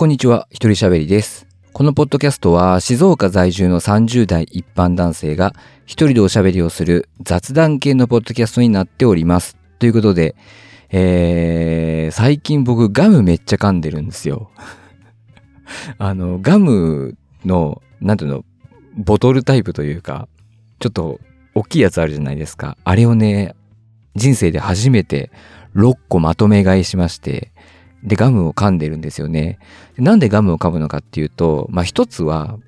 こんにちは、一人喋りです。このポッドキャストは静岡在住の30代一般男性が一人でおしゃべりをする雑談系のポッドキャストになっております。ということで、えー、最近僕ガムめっちゃ噛んでるんですよ。あの、ガムの、なんていうの、ボトルタイプというか、ちょっと大きいやつあるじゃないですか。あれをね、人生で初めて6個まとめ買いしまして、で、ガムを噛んでるんですよね。なんでガムを噛むのかっていうと、まあ一つは、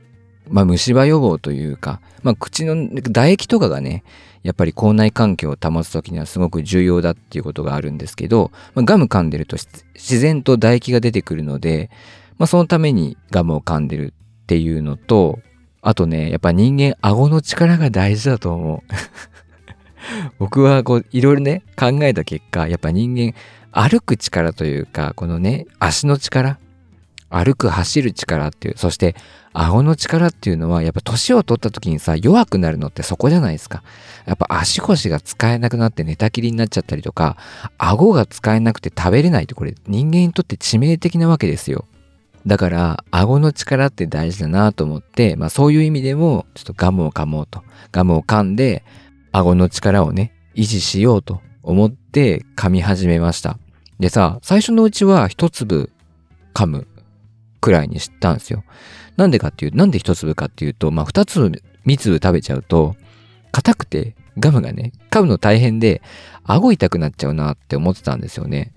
まあ虫歯予防というか、まあ口の唾液とかがね、やっぱり口内環境を保つときにはすごく重要だっていうことがあるんですけど、まあ、ガム噛んでると自然と唾液が出てくるので、まあそのためにガムを噛んでるっていうのと、あとね、やっぱ人間顎の力が大事だと思う。僕はこういろいろね考えた結果やっぱ人間歩く力というかこのね足の力歩く走る力っていうそして顎の力っていうのはやっぱ年を取った時にさ弱くなるのってそこじゃないですか。やっぱ足腰が使えなくなって寝たきりになっちゃったりとか顎が使えなくて食べれないってこれ人間にとって致命的なわけですよ。だから顎の力って大事だなと思ってまあそういう意味でもちょっとガムを噛もうと。ガムを噛んで顎の力をね、維持しようと思って噛み始めました。でさ、最初のうちは一粒噛むくらいに知ったんですよ。なんでかっていう、なんで一粒かっていうと、まあ二粒、三粒食べちゃうと、硬くてガムがね、噛むの大変で、顎痛くなっちゃうなって思ってたんですよね。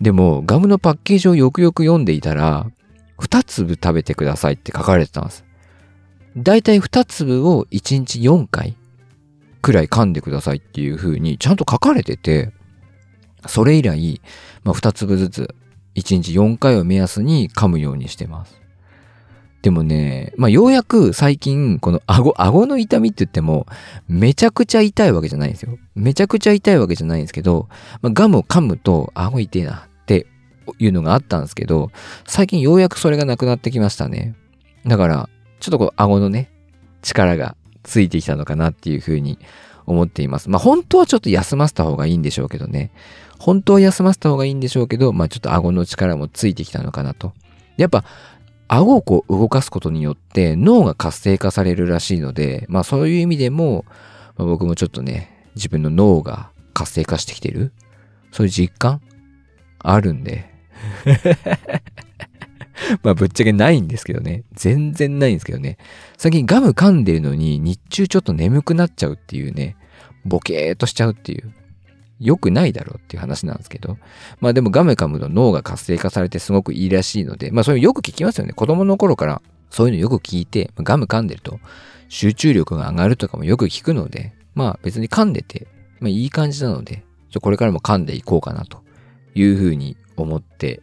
でも、ガムのパッケージをよくよく読んでいたら、二粒食べてくださいって書かれてたんです。だいたい二粒を一日4回くらい噛んでくださいっていう風にちゃんと書かれてて、それ以来、まあ、2粒ずつ1日4回を目安に噛むようにしてます。でもね、まあ、ようやく最近、この顎、顎の痛みって言っても、めちゃくちゃ痛いわけじゃないんですよ。めちゃくちゃ痛いわけじゃないんですけど、まあ、ガムを噛むと、顎痛いなっていうのがあったんですけど、最近ようやくそれがなくなってきましたね。だから、ちょっとこう、顎のね、力がついてきたのかなっていうふうに思っています。まあ本当はちょっと休ませた方がいいんでしょうけどね。本当は休ませた方がいいんでしょうけど、まあちょっと顎の力もついてきたのかなと。やっぱ顎をこう動かすことによって脳が活性化されるらしいので、まあそういう意味でも、まあ、僕もちょっとね、自分の脳が活性化してきてるそういう実感あるんで。まあぶっちゃけないんですけどね。全然ないんですけどね。最近ガム噛んでるのに日中ちょっと眠くなっちゃうっていうね。ボケーっとしちゃうっていう。良くないだろうっていう話なんですけど。まあでもガム噛むと脳が活性化されてすごくいいらしいので、まあそれよく聞きますよね。子供の頃からそういうのよく聞いて、ガム噛んでると集中力が上がるとかもよく聞くので、まあ別に噛んでて、まあいい感じなので、ちょこれからも噛んでいこうかなというふうに思って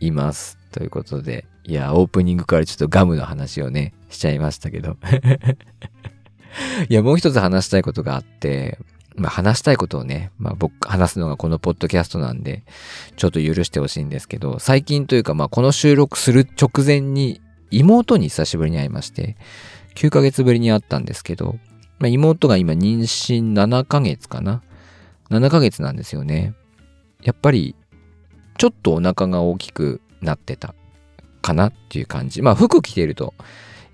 います。ということで、いや、オープニングからちょっとガムの話をね、しちゃいましたけど。いや、もう一つ話したいことがあって、まあ話したいことをね、まあ僕、話すのがこのポッドキャストなんで、ちょっと許してほしいんですけど、最近というかまあこの収録する直前に妹に久しぶりに会いまして、9ヶ月ぶりに会ったんですけど、まあ妹が今妊娠7ヶ月かな ?7 ヶ月なんですよね。やっぱり、ちょっとお腹が大きくなってたかなっていう感じ。まあ服着てると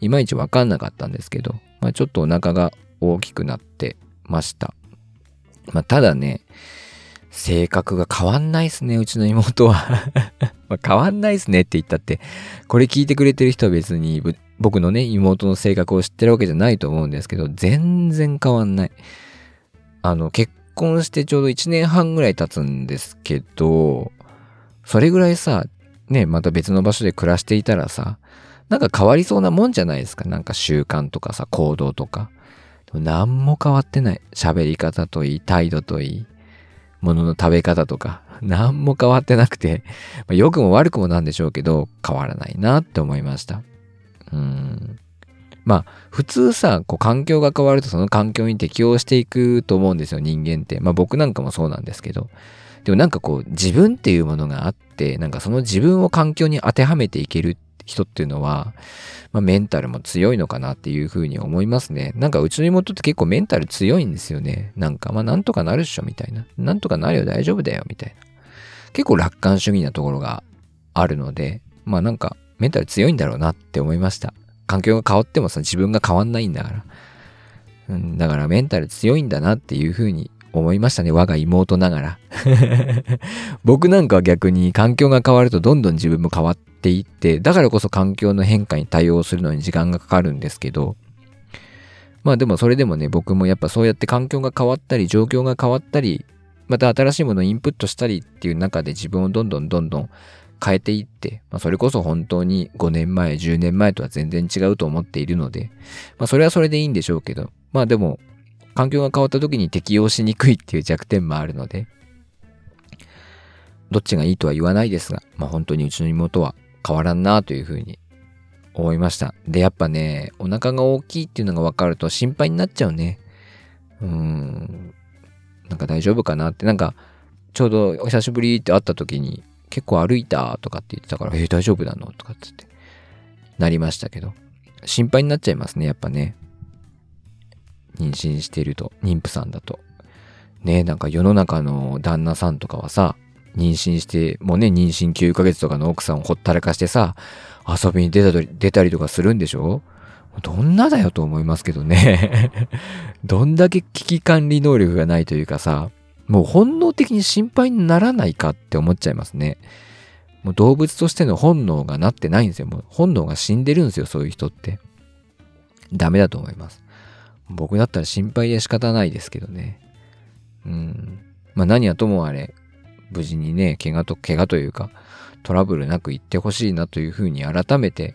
いまいちわかんなかったんですけど、まあちょっとお腹が大きくなってました。まあただね、性格が変わんないっすね、うちの妹は。まあ変わんないっすねって言ったって、これ聞いてくれてる人は別に僕のね、妹の性格を知ってるわけじゃないと思うんですけど、全然変わんない。あの、結婚してちょうど1年半ぐらい経つんですけど、それぐらいさ、ね、また別の場所で暮らしていたらさ、なんか変わりそうなもんじゃないですか。なんか習慣とかさ、行動とか。でも何も変わってない。喋り方といい、態度といい、物の食べ方とか。何も変わってなくて、まあ、良くも悪くもなんでしょうけど、変わらないなって思いました。うん。まあ、普通さ、こう環境が変わるとその環境に適応していくと思うんですよ、人間って。まあ僕なんかもそうなんですけど。でもなんかこう自分っていうものがあって、なんかその自分を環境に当てはめていける人っていうのは、まあメンタルも強いのかなっていうふうに思いますね。なんかうちの妹って結構メンタル強いんですよね。なんかまあなんとかなるっしょみたいな。なんとかなるよ大丈夫だよみたいな。結構楽観主義なところがあるので、まあなんかメンタル強いんだろうなって思いました。環境が変わってもさ、自分が変わんないんだから。うん、だからメンタル強いんだなっていうふうに思いましたね。我が妹ながら。僕なんかは逆に環境が変わるとどんどん自分も変わっていって、だからこそ環境の変化に対応するのに時間がかかるんですけど、まあでもそれでもね、僕もやっぱそうやって環境が変わったり、状況が変わったり、また新しいものをインプットしたりっていう中で自分をどんどんどんどん変えていって、まあ、それこそ本当に5年前、10年前とは全然違うと思っているので、まあそれはそれでいいんでしょうけど、まあでも環境が変わった時に適応しにくいっていう弱点もあるので、どっちがいいとは言わないですが、まあ本当にうちの妹は変わらんなというふうに思いました。で、やっぱね、お腹が大きいっていうのが分かると心配になっちゃうね。うーん。なんか大丈夫かなって、なんか、ちょうどお久しぶりって会った時に、結構歩いたとかって言ってたから、えー、大丈夫なのとかってって、なりましたけど、心配になっちゃいますね、やっぱね。妊娠してると、妊婦さんだと。ねなんか世の中の旦那さんとかはさ、妊娠して、もうね、妊娠9ヶ月とかの奥さんをほったらかしてさ、遊びに出たり、出たりとかするんでしょ？どんなだよと思いますけどね どんだけ危機管理能力がないというかさ、もう本能的に心配にならないかって思っちゃいますね。もう動物としての本能がなってないんですよ。もう本能が死んでるんですよ、そういう人って。ダメだと思います。僕だったら心配で仕方ないですけどね。うん。まあ何はともあれ、無事にね、怪我と、怪我というか、トラブルなく行ってほしいなというふうに改めて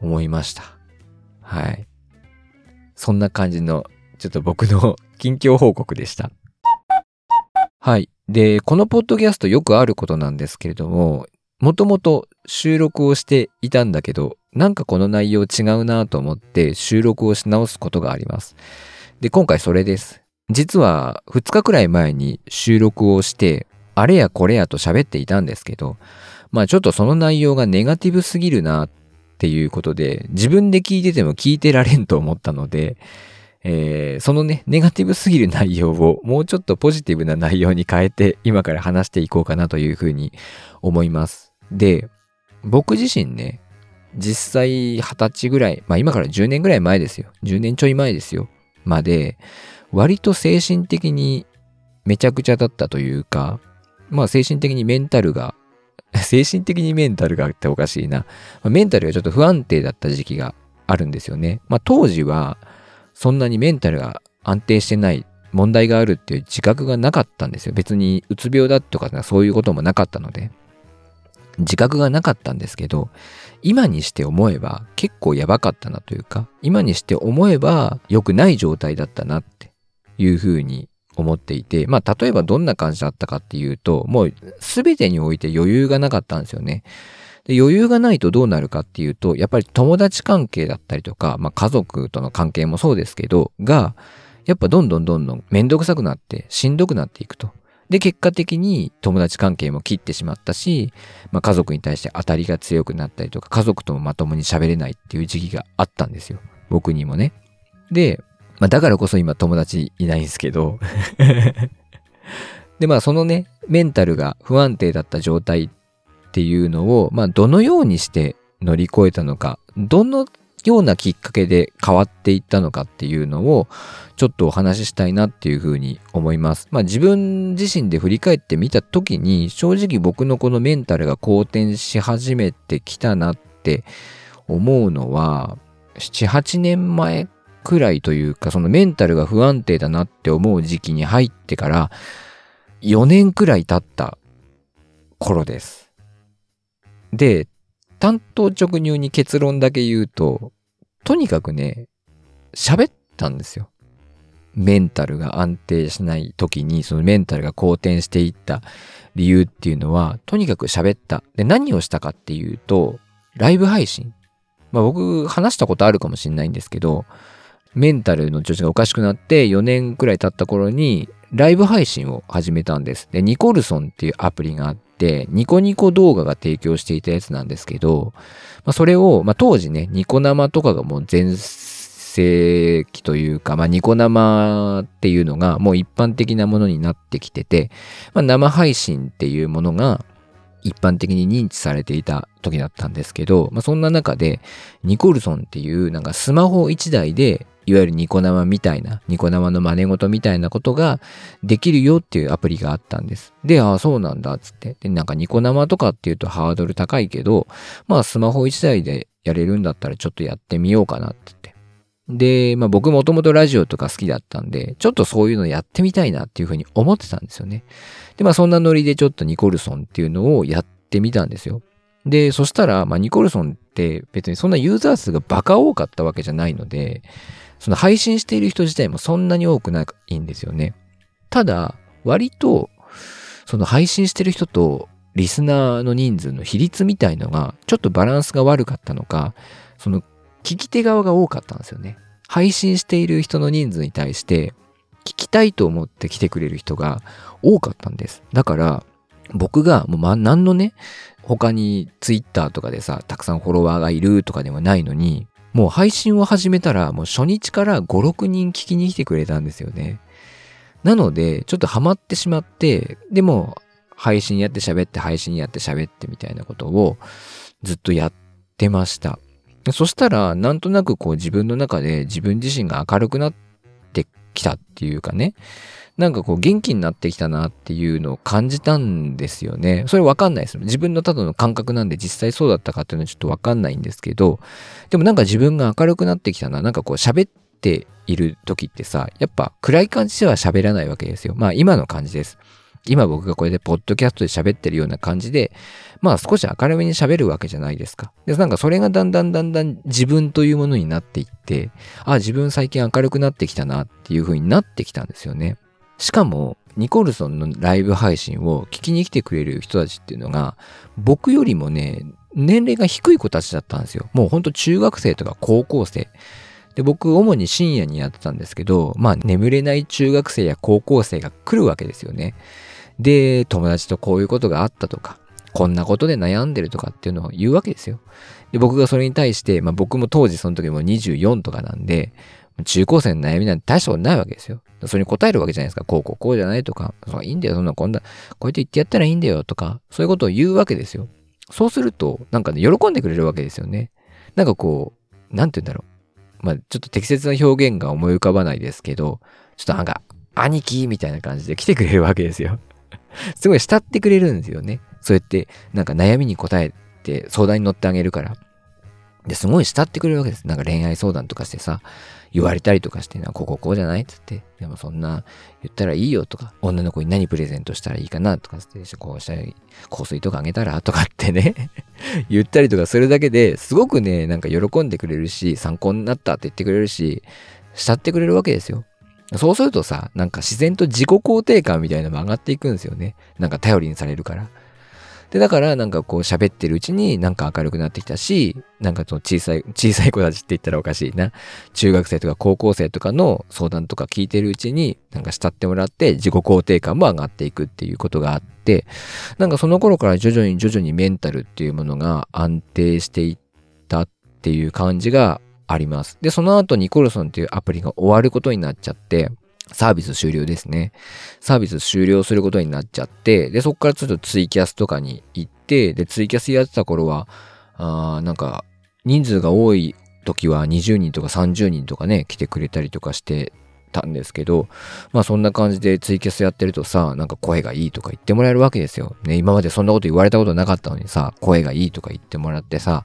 思いました。はい。そんな感じの、ちょっと僕の 近況報告でした。はい。で、このポッドキャストよくあることなんですけれども、もともと収録をしていたんだけど、なんかこの内容違うなと思って収録をし直すことがあります。で、今回それです。実は2日くらい前に収録をして、あれやこれやと喋っていたんですけど、まあちょっとその内容がネガティブすぎるなっていうことで、自分で聞いてても聞いてられんと思ったので、えー、そのね、ネガティブすぎる内容をもうちょっとポジティブな内容に変えて今から話していこうかなというふうに思います。で、僕自身ね、実際二十歳ぐらい、まあ今から10年ぐらい前ですよ。10年ちょい前ですよ。まで、割と精神的にめちゃくちゃだったというか、まあ精神的にメンタルが、精神的にメンタルがっておかしいな。メンタルがちょっと不安定だった時期があるんですよね。まあ当時はそんなにメンタルが安定してない問題があるっていう自覚がなかったんですよ。別にうつ病だとかそういうこともなかったので。自覚がなかったんですけど、今にして思えば結構やばかったなというか、今にして思えば良くない状態だったなっていうふうに思っていて、まあ例えばどんな感じだったかっていうと、もう全てにおいて余裕がなかったんですよね。で余裕がないとどうなるかっていうと、やっぱり友達関係だったりとか、まあ家族との関係もそうですけど、が、やっぱどんどんどんどんめんどくさくなってしんどくなっていくと。で、結果的に友達関係も切ってしまったし、まあ、家族に対して当たりが強くなったりとか、家族ともまともに喋れないっていう時期があったんですよ。僕にもね。で、まあ、だからこそ今友達いないんですけど で、まあそのね、メンタルが不安定だった状態っていうのを、まあどのようにして乗り越えたのか、どのようなきっかけで変わっていったのかっていうのをちょっとお話ししたいなっていうふうに思います。まあ自分自身で振り返ってみた時に正直僕のこのメンタルが好転し始めてきたなって思うのは7、8年前くらいというかそのメンタルが不安定だなって思う時期に入ってから4年くらい経った頃です。で、単刀直入に結論だけ言うと、とにかくね、喋ったんですよ。メンタルが安定しない時に、そのメンタルが好転していった理由っていうのは、とにかく喋った。で、何をしたかっていうと、ライブ配信。まあ僕、話したことあるかもしれないんですけど、メンタルの調子がおかしくなって4年くらい経った頃に、ライブ配信を始めたんです。で、ニコルソンっていうアプリがあって、ニコニコ動画が提供していたやつなんですけど、まあ、それを、まあ、当時ね、ニコ生とかがもう全盛期というか、まあ、ニコ生っていうのがもう一般的なものになってきてて、まあ、生配信っていうものが一般的に認知されていた時だったんですけど、まあ、そんな中で、ニコルソンっていうなんかスマホ1台で、いわゆるニコ生みたいな、ニコ生の真似事みたいなことができるよっていうアプリがあったんです。で、ああ、そうなんだ、つって。で、なんかニコ生とかっていうとハードル高いけど、まあスマホ1台でやれるんだったらちょっとやってみようかなってって。で、まあ僕もともとラジオとか好きだったんで、ちょっとそういうのやってみたいなっていうふうに思ってたんですよね。で、まあそんなノリでちょっとニコルソンっていうのをやってみたんですよ。で、そしたら、まあニコルソンって別にそんなユーザー数がバカ多かったわけじゃないので、その配信している人自体もそんなに多くないんですよね。ただ、割と、その配信している人とリスナーの人数の比率みたいのが、ちょっとバランスが悪かったのか、その聞き手側が多かったんですよね。配信している人の人数に対して、聞きたいと思って来てくれる人が多かったんです。だから、僕がもうま、何のね、他にツイッターとかでさ、たくさんフォロワーがいるとかでもないのに、もう配信を始めたら、もう初日から5、6人聞きに来てくれたんですよね。なので、ちょっとハマってしまって、でも、配信やって喋って配信やって喋ってみたいなことをずっとやってました。そしたら、なんとなくこう自分の中で自分自身が明るくなってきたっていうかね、なんかこう元気になってきたなっていうのを感じたんですよね。それわかんないです。自分のただの感覚なんで実際そうだったかっていうのはちょっとわかんないんですけど、でもなんか自分が明るくなってきたな、なんかこう喋っている時ってさ、やっぱ暗い感じでは喋らないわけですよ。まあ今の感じです。今僕がこれでポッドキャストで喋ってるような感じで、まあ少し明るめに喋るわけじゃないですか。で、なんかそれがだんだんだんだん自分というものになっていって、あ、自分最近明るくなってきたなっていう風になってきたんですよね。しかも、ニコルソンのライブ配信を聞きに来てくれる人たちっていうのが、僕よりもね、年齢が低い子たちだったんですよ。もうほんと中学生とか高校生。で、僕、主に深夜にやってたんですけど、まあ、眠れない中学生や高校生が来るわけですよね。で、友達とこういうことがあったとか、こんなことで悩んでるとかっていうのを言うわけですよ。で、僕がそれに対して、まあ僕も当時その時も24とかなんで、中高生の悩みなんて大したことないわけですよ。それに答えるわけじゃないですか。こうこうこうじゃないとか、そういいんだよ、そんなこんな、こうやって言ってやったらいいんだよとか、そういうことを言うわけですよ。そうすると、なんかね、喜んでくれるわけですよね。なんかこう、なんて言うんだろう。まあちょっと適切な表現が思い浮かばないですけど、ちょっとなんか、兄貴みたいな感じで 来てくれるわけですよ。すごい慕ってくれるんですよね。そうやって、なんか悩みに答えて相談に乗ってあげるから。で、すごい慕ってくれるわけです。なんか恋愛相談とかしてさ、言われたりとかして、な、こここうじゃないっつって、でもそんな言ったらいいよとか、女の子に何プレゼントしたらいいかなとかって、こうしたら、香水とかあげたらとかってね 言ったりとかするだけですごくね、なんか喜んでくれるし、参考になったって言ってくれるし、慕ってくれるわけですよ。そうするとさ、なんか自然と自己肯定感みたいなのも上がっていくんですよね。なんか頼りにされるから。で、だからなんかこう喋ってるうちになんか明るくなってきたし、なんかその小さい、小さい子たちって言ったらおかしいな。中学生とか高校生とかの相談とか聞いてるうちになんか慕ってもらって自己肯定感も上がっていくっていうことがあって、なんかその頃から徐々に徐々にメンタルっていうものが安定していったっていう感じがあります。で、その後ニコルソンっていうアプリが終わることになっちゃって、サービス終了ですね。サービス終了することになっちゃって、で、そこからちょっとツイキャスとかに行って、で、ツイキャスやってた頃は、あなんか、人数が多い時は20人とか30人とかね、来てくれたりとかしてたんですけど、まあそんな感じでツイキャスやってるとさ、なんか声がいいとか言ってもらえるわけですよ。ね、今までそんなこと言われたことなかったのにさ、声がいいとか言ってもらってさ、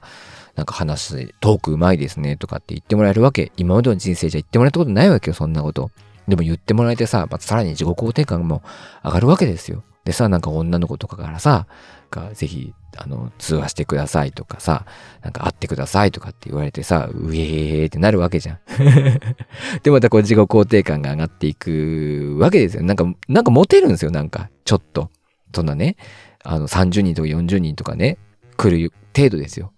なんか話、トークうまいですねとかって言ってもらえるわけ。今までの人生じゃ言ってもらったことないわけよ、そんなこと。でも言ってもらえてさ、まあ、さらに自己肯定感も上がるわけですよ。でさ、なんか女の子とかからさ、がぜひ、あの、通話してくださいとかさ、なんか会ってくださいとかって言われてさ、うえーってなるわけじゃん。で、またこう自己肯定感が上がっていくわけですよ。なんか、なんかモテるんですよ、なんか、ちょっと。そんなね、あの、30人とか40人とかね、来る程度ですよ。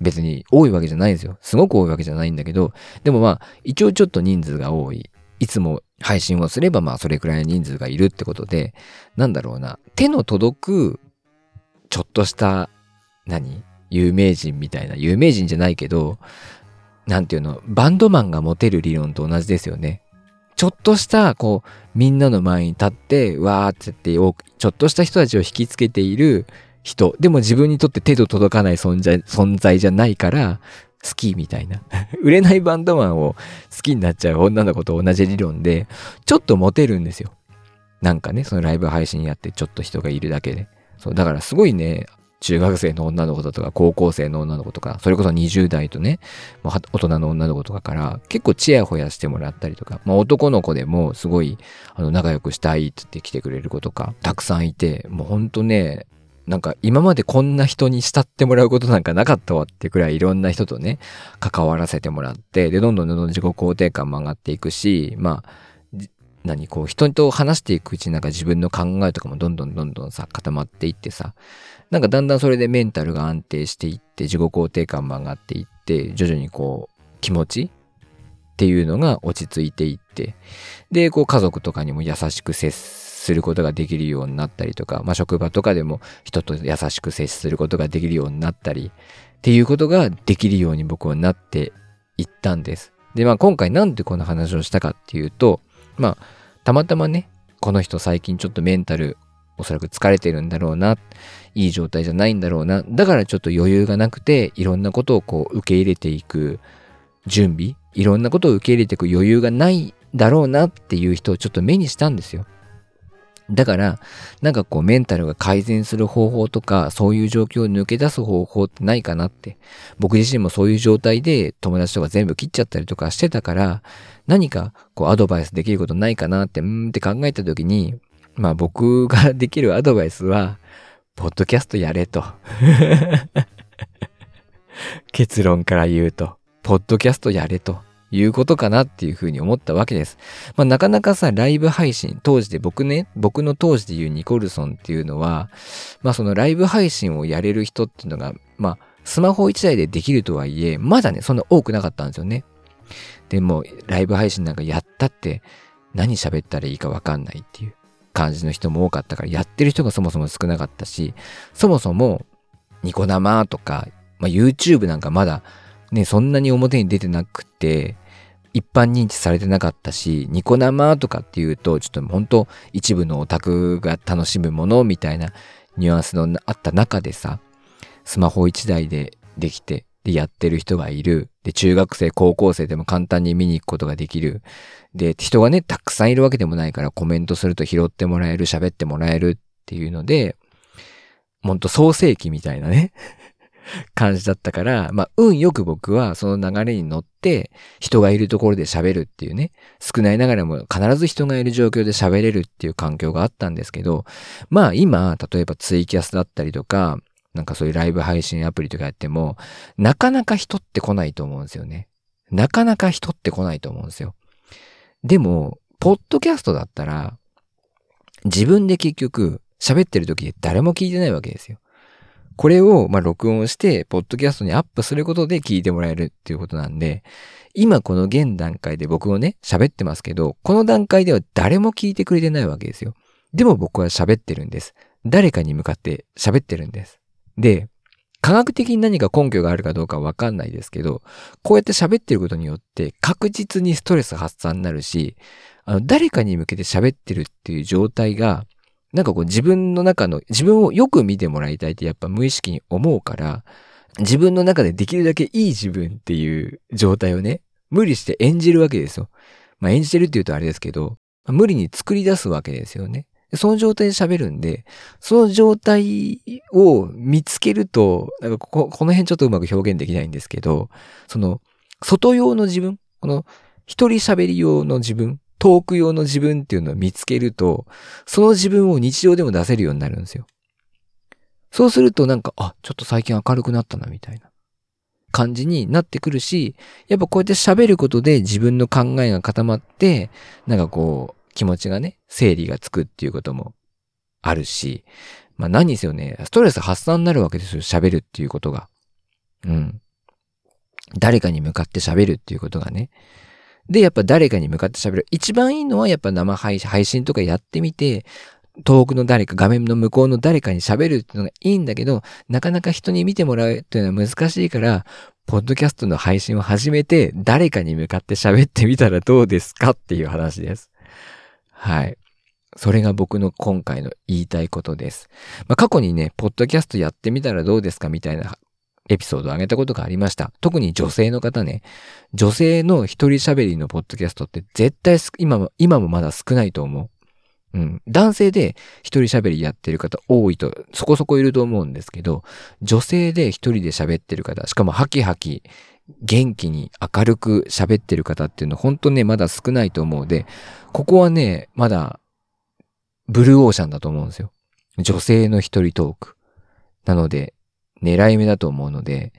別に多いわけじゃないんですよ。すごく多いわけじゃないんだけど、でもまあ、一応ちょっと人数が多い。いつも配信をすればまあそれくらいの人数がいるってことで、なんだろうな、手の届く、ちょっとした、何？有名人みたいな、有名人じゃないけど、なんていうの、バンドマンが持てる理論と同じですよね。ちょっとした、こう、みんなの前に立って、わーって言って、ちょっとした人たちを引きつけている人。でも自分にとって手と届かない存在存在じゃないから好きみたいな。売れないバンドマンを好きになっちゃう女の子と同じ理論で、ちょっとモテるんですよ。なんかね、そのライブ配信やってちょっと人がいるだけで。そう、だからすごいね、中学生の女の子だとか、高校生の女の子とか、それこそ20代とね、もう大人の女の子とかから結構チヤホヤしてもらったりとか、まあ男の子でもすごい、あの、仲良くしたいって言って来てくれる子とか、たくさんいて、もうほんとね、なんか今までこんな人に慕ってもらうことなんかなかったわってくらいいろんな人とね、関わらせてもらって、で、どんどんどんどん自己肯定感も上がっていくし、まあ、何こう人と話していくうちになんか自分の考えとかもどんどんどんどんさ固まっていってさなんかだんだんそれでメンタルが安定していって自己肯定感も上がっていって徐々にこう気持ちっていうのが落ち着いていってでこう家族とかにも優しく接することができるようになったりとか、まあ、職場とかでも人と優しく接することができるようになったりっていうことができるように僕はなっていったんです。で、まあ今回なんでこの話をしたかっていうと、まあ、たまたまね、この人最近ちょっとメンタルおそらく疲れてるんだろうな、いい状態じゃないんだろうな、だからちょっと余裕がなくて、いろんなことをこう受け入れていく準備、いろんなことを受け入れていく余裕がないだろうなっていう人をちょっと目にしたんですよ。だから、なんかこうメンタルが改善する方法とか、そういう状況を抜け出す方法ってないかなって。僕自身もそういう状態で友達とか全部切っちゃったりとかしてたから、何かこうアドバイスできることないかなって、うんって考えた時に、まあ僕ができるアドバイスは、ポッドキャストやれと。結論から言うと、ポッドキャストやれと。いうことかなっていうふうに思ったわけです。まあなかなかさ、ライブ配信、当時で僕ね、僕の当時で言うニコルソンっていうのは、まあそのライブ配信をやれる人っていうのが、まあスマホ1台でできるとはいえ、まだね、そんな多くなかったんですよね。でも、ライブ配信なんかやったって何喋ったらいいかわかんないっていう感じの人も多かったから、やってる人がそもそも少なかったし、そもそもニコ生とか、まあ、YouTube なんかまだね、そんなに表に出てなくて、一般認知されてなかったし、ニコ生とかっていうと、ちょっと本当一部のオタクが楽しむものみたいなニュアンスのあった中でさ、スマホ一台でできて、で、やってる人がいる。で、中学生、高校生でも簡単に見に行くことができる。で、人がね、たくさんいるわけでもないからコメントすると拾ってもらえる、喋ってもらえるっていうので、ほんと創世記みたいなね感じだったから、まあ、運よく僕はその流れに乗って、人がいるところで喋るっていうね、少ないながらも必ず人がいる状況で喋れるっていう環境があったんですけど、まあ今、例えばツイキャスだったりとか、なんかそういうライブ配信アプリとかやっても、なかなか人って来ないと思うんですよね。なかなか人って来ないと思うんですよ。でも、ポッドキャストだったら、自分で結局喋ってる時で誰も聞いてないわけですよ。これを、まあ、録音して、ポッドキャストにアップすることで聞いてもらえるっていうことなんで、今この現段階で僕もね、喋ってますけど、この段階では誰も聞いてくれてないわけですよ。でも僕は喋ってるんです。誰かに向かって喋ってるんです。で、科学的に何か根拠があるかどうかわかんないですけど、こうやって喋ってることによって確実にストレス発散になるし、あの、誰かに向けて喋ってるっていう状態が、なんかこう自分の中の、自分をよく見てもらいたいってやっぱ無意識に思うから、自分の中でできるだけいい自分っていう状態をね、無理して演じるわけですよ。まあ演じてるって言うとあれですけど、無理に作り出すわけですよね。その状態で喋るんで、その状態を見つけると、なんかここ、この辺ちょっとうまく表現できないんですけど、その、外用の自分、この、一人喋り用の自分、トーク用の自分っていうのを見つけると、その自分を日常でも出せるようになるんですよ。そうするとなんか、あ、ちょっと最近明るくなったな、みたいな感じになってくるし、やっぱこうやって喋ることで自分の考えが固まって、なんかこう、気持ちがね、整理がつくっていうこともあるし、まあ何にせよね、ストレス発散になるわけですよ、喋るっていうことが。うん。誰かに向かって喋るっていうことがね。で、やっぱ誰かに向かって喋る。一番いいのはやっぱ生配信とかやってみて、遠くの誰か、画面の向こうの誰かに喋るっていうのがいいんだけど、なかなか人に見てもらうっていうのは難しいから、ポッドキャストの配信を始めて、誰かに向かって喋ってみたらどうですかっていう話です。はい。それが僕の今回の言いたいことです。まあ、過去にね、ポッドキャストやってみたらどうですかみたいなエピソードを上げたことがありました。特に女性の方ね、女性の一人喋りのポッドキャストって絶対今も、今もまだ少ないと思う。うん。男性で一人喋りやってる方多いと、そこそこいると思うんですけど、女性で一人で喋ってる方、しかもハキハキ、元気に明るく喋ってる方っていうの本当ね、まだ少ないと思うで、ここはね、まだ、ブルーオーシャンだと思うんですよ。女性の一人トーク。なので、狙い目だと思うので、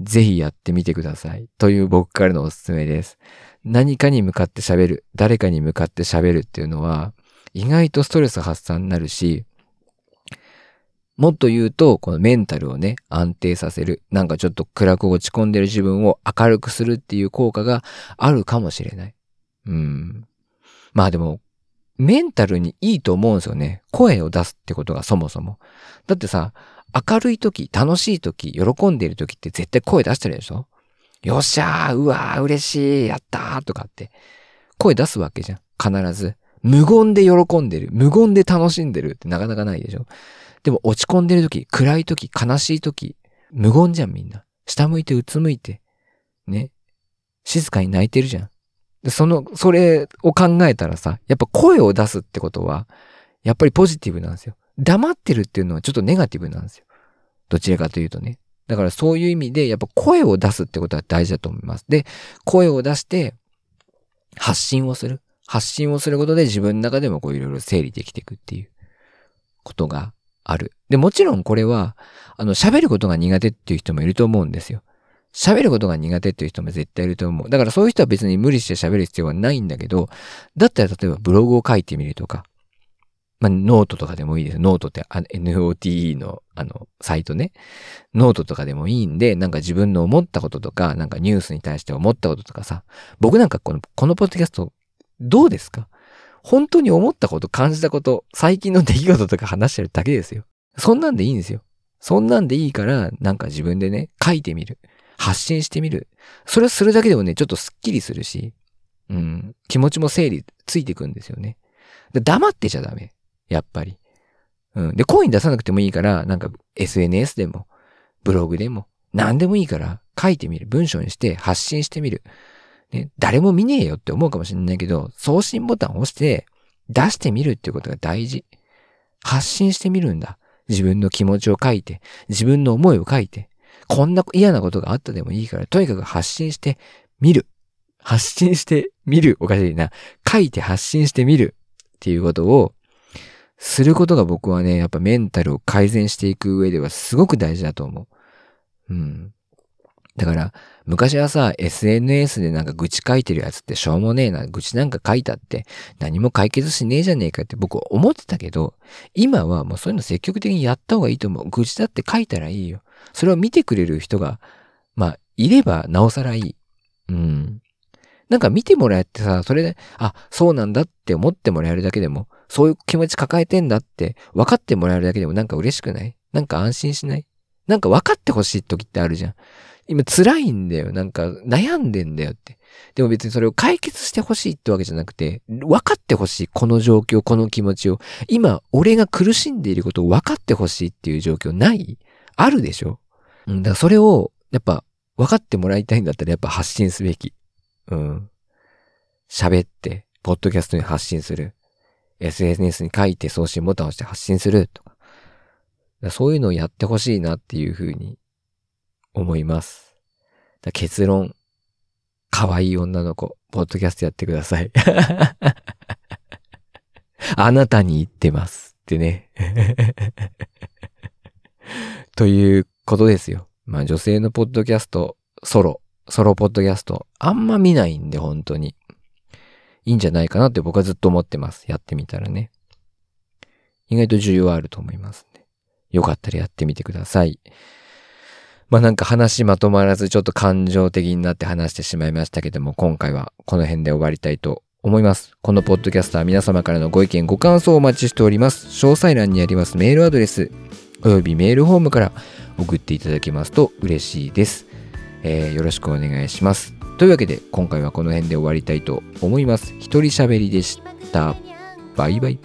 ぜひやってみてください。という僕からのおすすめです。何かに向かって喋る、誰かに向かって喋るっていうのは、意外とストレス発散になるし、もっと言うと、このメンタルをね、安定させる。なんかちょっと暗く落ち込んでる自分を明るくするっていう効果があるかもしれない。うん。まあでも、メンタルにいいと思うんですよね。声を出すってことがそもそも。だってさ、明るい時、楽しい時、喜んでいる時って絶対声出してるでしょ？よっしゃーうわー嬉しいやったーとかって。声出すわけじゃん。必ず。無言で喜んでる。無言で楽しんでるってなかなかないでしょ？でも落ち込んでる時、暗い時、悲しい時、無言じゃんみんな。下向いてうつむいて。ね。静かに泣いてるじゃん。で、その、それを考えたらさ、やっぱ声を出すってことは、やっぱりポジティブなんですよ。黙ってるっていうのはちょっとネガティブなんですよ。どちらかというとね。だからそういう意味で、やっぱ声を出すってことは大事だと思います。で、声を出して、発信をする。発信をすることで自分の中でもこういろいろ整理できていくっていうことがある。で、もちろんこれは、あの、喋ることが苦手っていう人もいると思うんですよ。喋ることが苦手っていう人も絶対いると思う。だからそういう人は別に無理して喋る必要はないんだけど、だったら例えばブログを書いてみるとか、まあ、ノートとかでもいいです。ノートって NOTE のあの、サイトね。ノートとかでもいいんで、なんか自分の思ったこととか、なんかニュースに対して思ったこととかさ、僕なんかこの、このポッドキャスト、どうですか？本当に思ったこと、感じたこと、最近の出来事とか話してるだけですよ。そんなんでいいんですよ。そんなんでいいから、なんか自分でね、書いてみる。発信してみる。それをするだけでもね、ちょっとスッキリするし、うん、気持ちも整理ついてくんですよね。黙ってちゃダメ。やっぱり。うん。で、声に出さなくてもいいから、なんか SNS でも、ブログでも、何でもいいから書いてみる。文章にして発信してみる。ね、誰も見ねえよって思うかもしれないけど、送信ボタンを押して出してみるっていうことが大事。発信してみるんだ。自分の気持ちを書いて、自分の思いを書いて、こんな嫌なことがあったでもいいから、とにかく発信してみる。発信してみる。おかしいな。書いて発信してみる。っていうことを、することが僕はね、やっぱメンタルを改善していく上ではすごく大事だと思う。うん。だから、昔はさ、SNS でなんか愚痴書いてるやつってしょうもねえな、愚痴なんか書いたって何も解決しねえじゃねえかって僕思ってたけど、今はもうそういうの積極的にやった方がいいと思う。愚痴だって書いたらいいよ。それを見てくれる人が、まあ、いればなおさらいい。うん。なんか見てもらえてさ、それで、あ、そうなんだって思ってもらえるだけでも、そういう気持ち抱えてんだって分かってもらえるだけでもなんか嬉しくない？なんか安心しない？なんか分かってほしい時ってあるじゃん。今辛いんだよ。なんか悩んでんだよって。でも別にそれを解決してほしいってわけじゃなくて、分かってほしい。この状況、この気持ちを。今、俺が苦しんでいることを分かってほしいっていう状況ない？あるでしょ？うん。だからそれを、やっぱ、分かってもらいたいんだったらやっぱ発信すべき。うん。喋って、ポッドキャストに発信する。SNS に書いて送信ボタンを押して発信するとか。そういうのをやってほしいなっていうふうに思います。結論、可愛い女の子、ポッドキャストやってください。あなたに言ってますってね。ということですよ。まあ女性のポッドキャスト、ソロ、ソロポッドキャスト、あんま見ないんで、本当に。いいんじゃないかなって僕はずっと思ってます。やってみたらね。意外と需要あると思いますんで。よかったらやってみてください。まあなんか話まとまらずちょっと感情的になって話してしまいましたけども、今回はこの辺で終わりたいと思います。このポッドキャストは皆様からのご意見、ご感想をお待ちしております。詳細欄にありますメールアドレス、およびメールフォームから送っていただけますと嬉しいです。えー、よろしくお願いします。というわけで今回はこの辺で終わりたいと思います。一人喋りでした。バイバイ。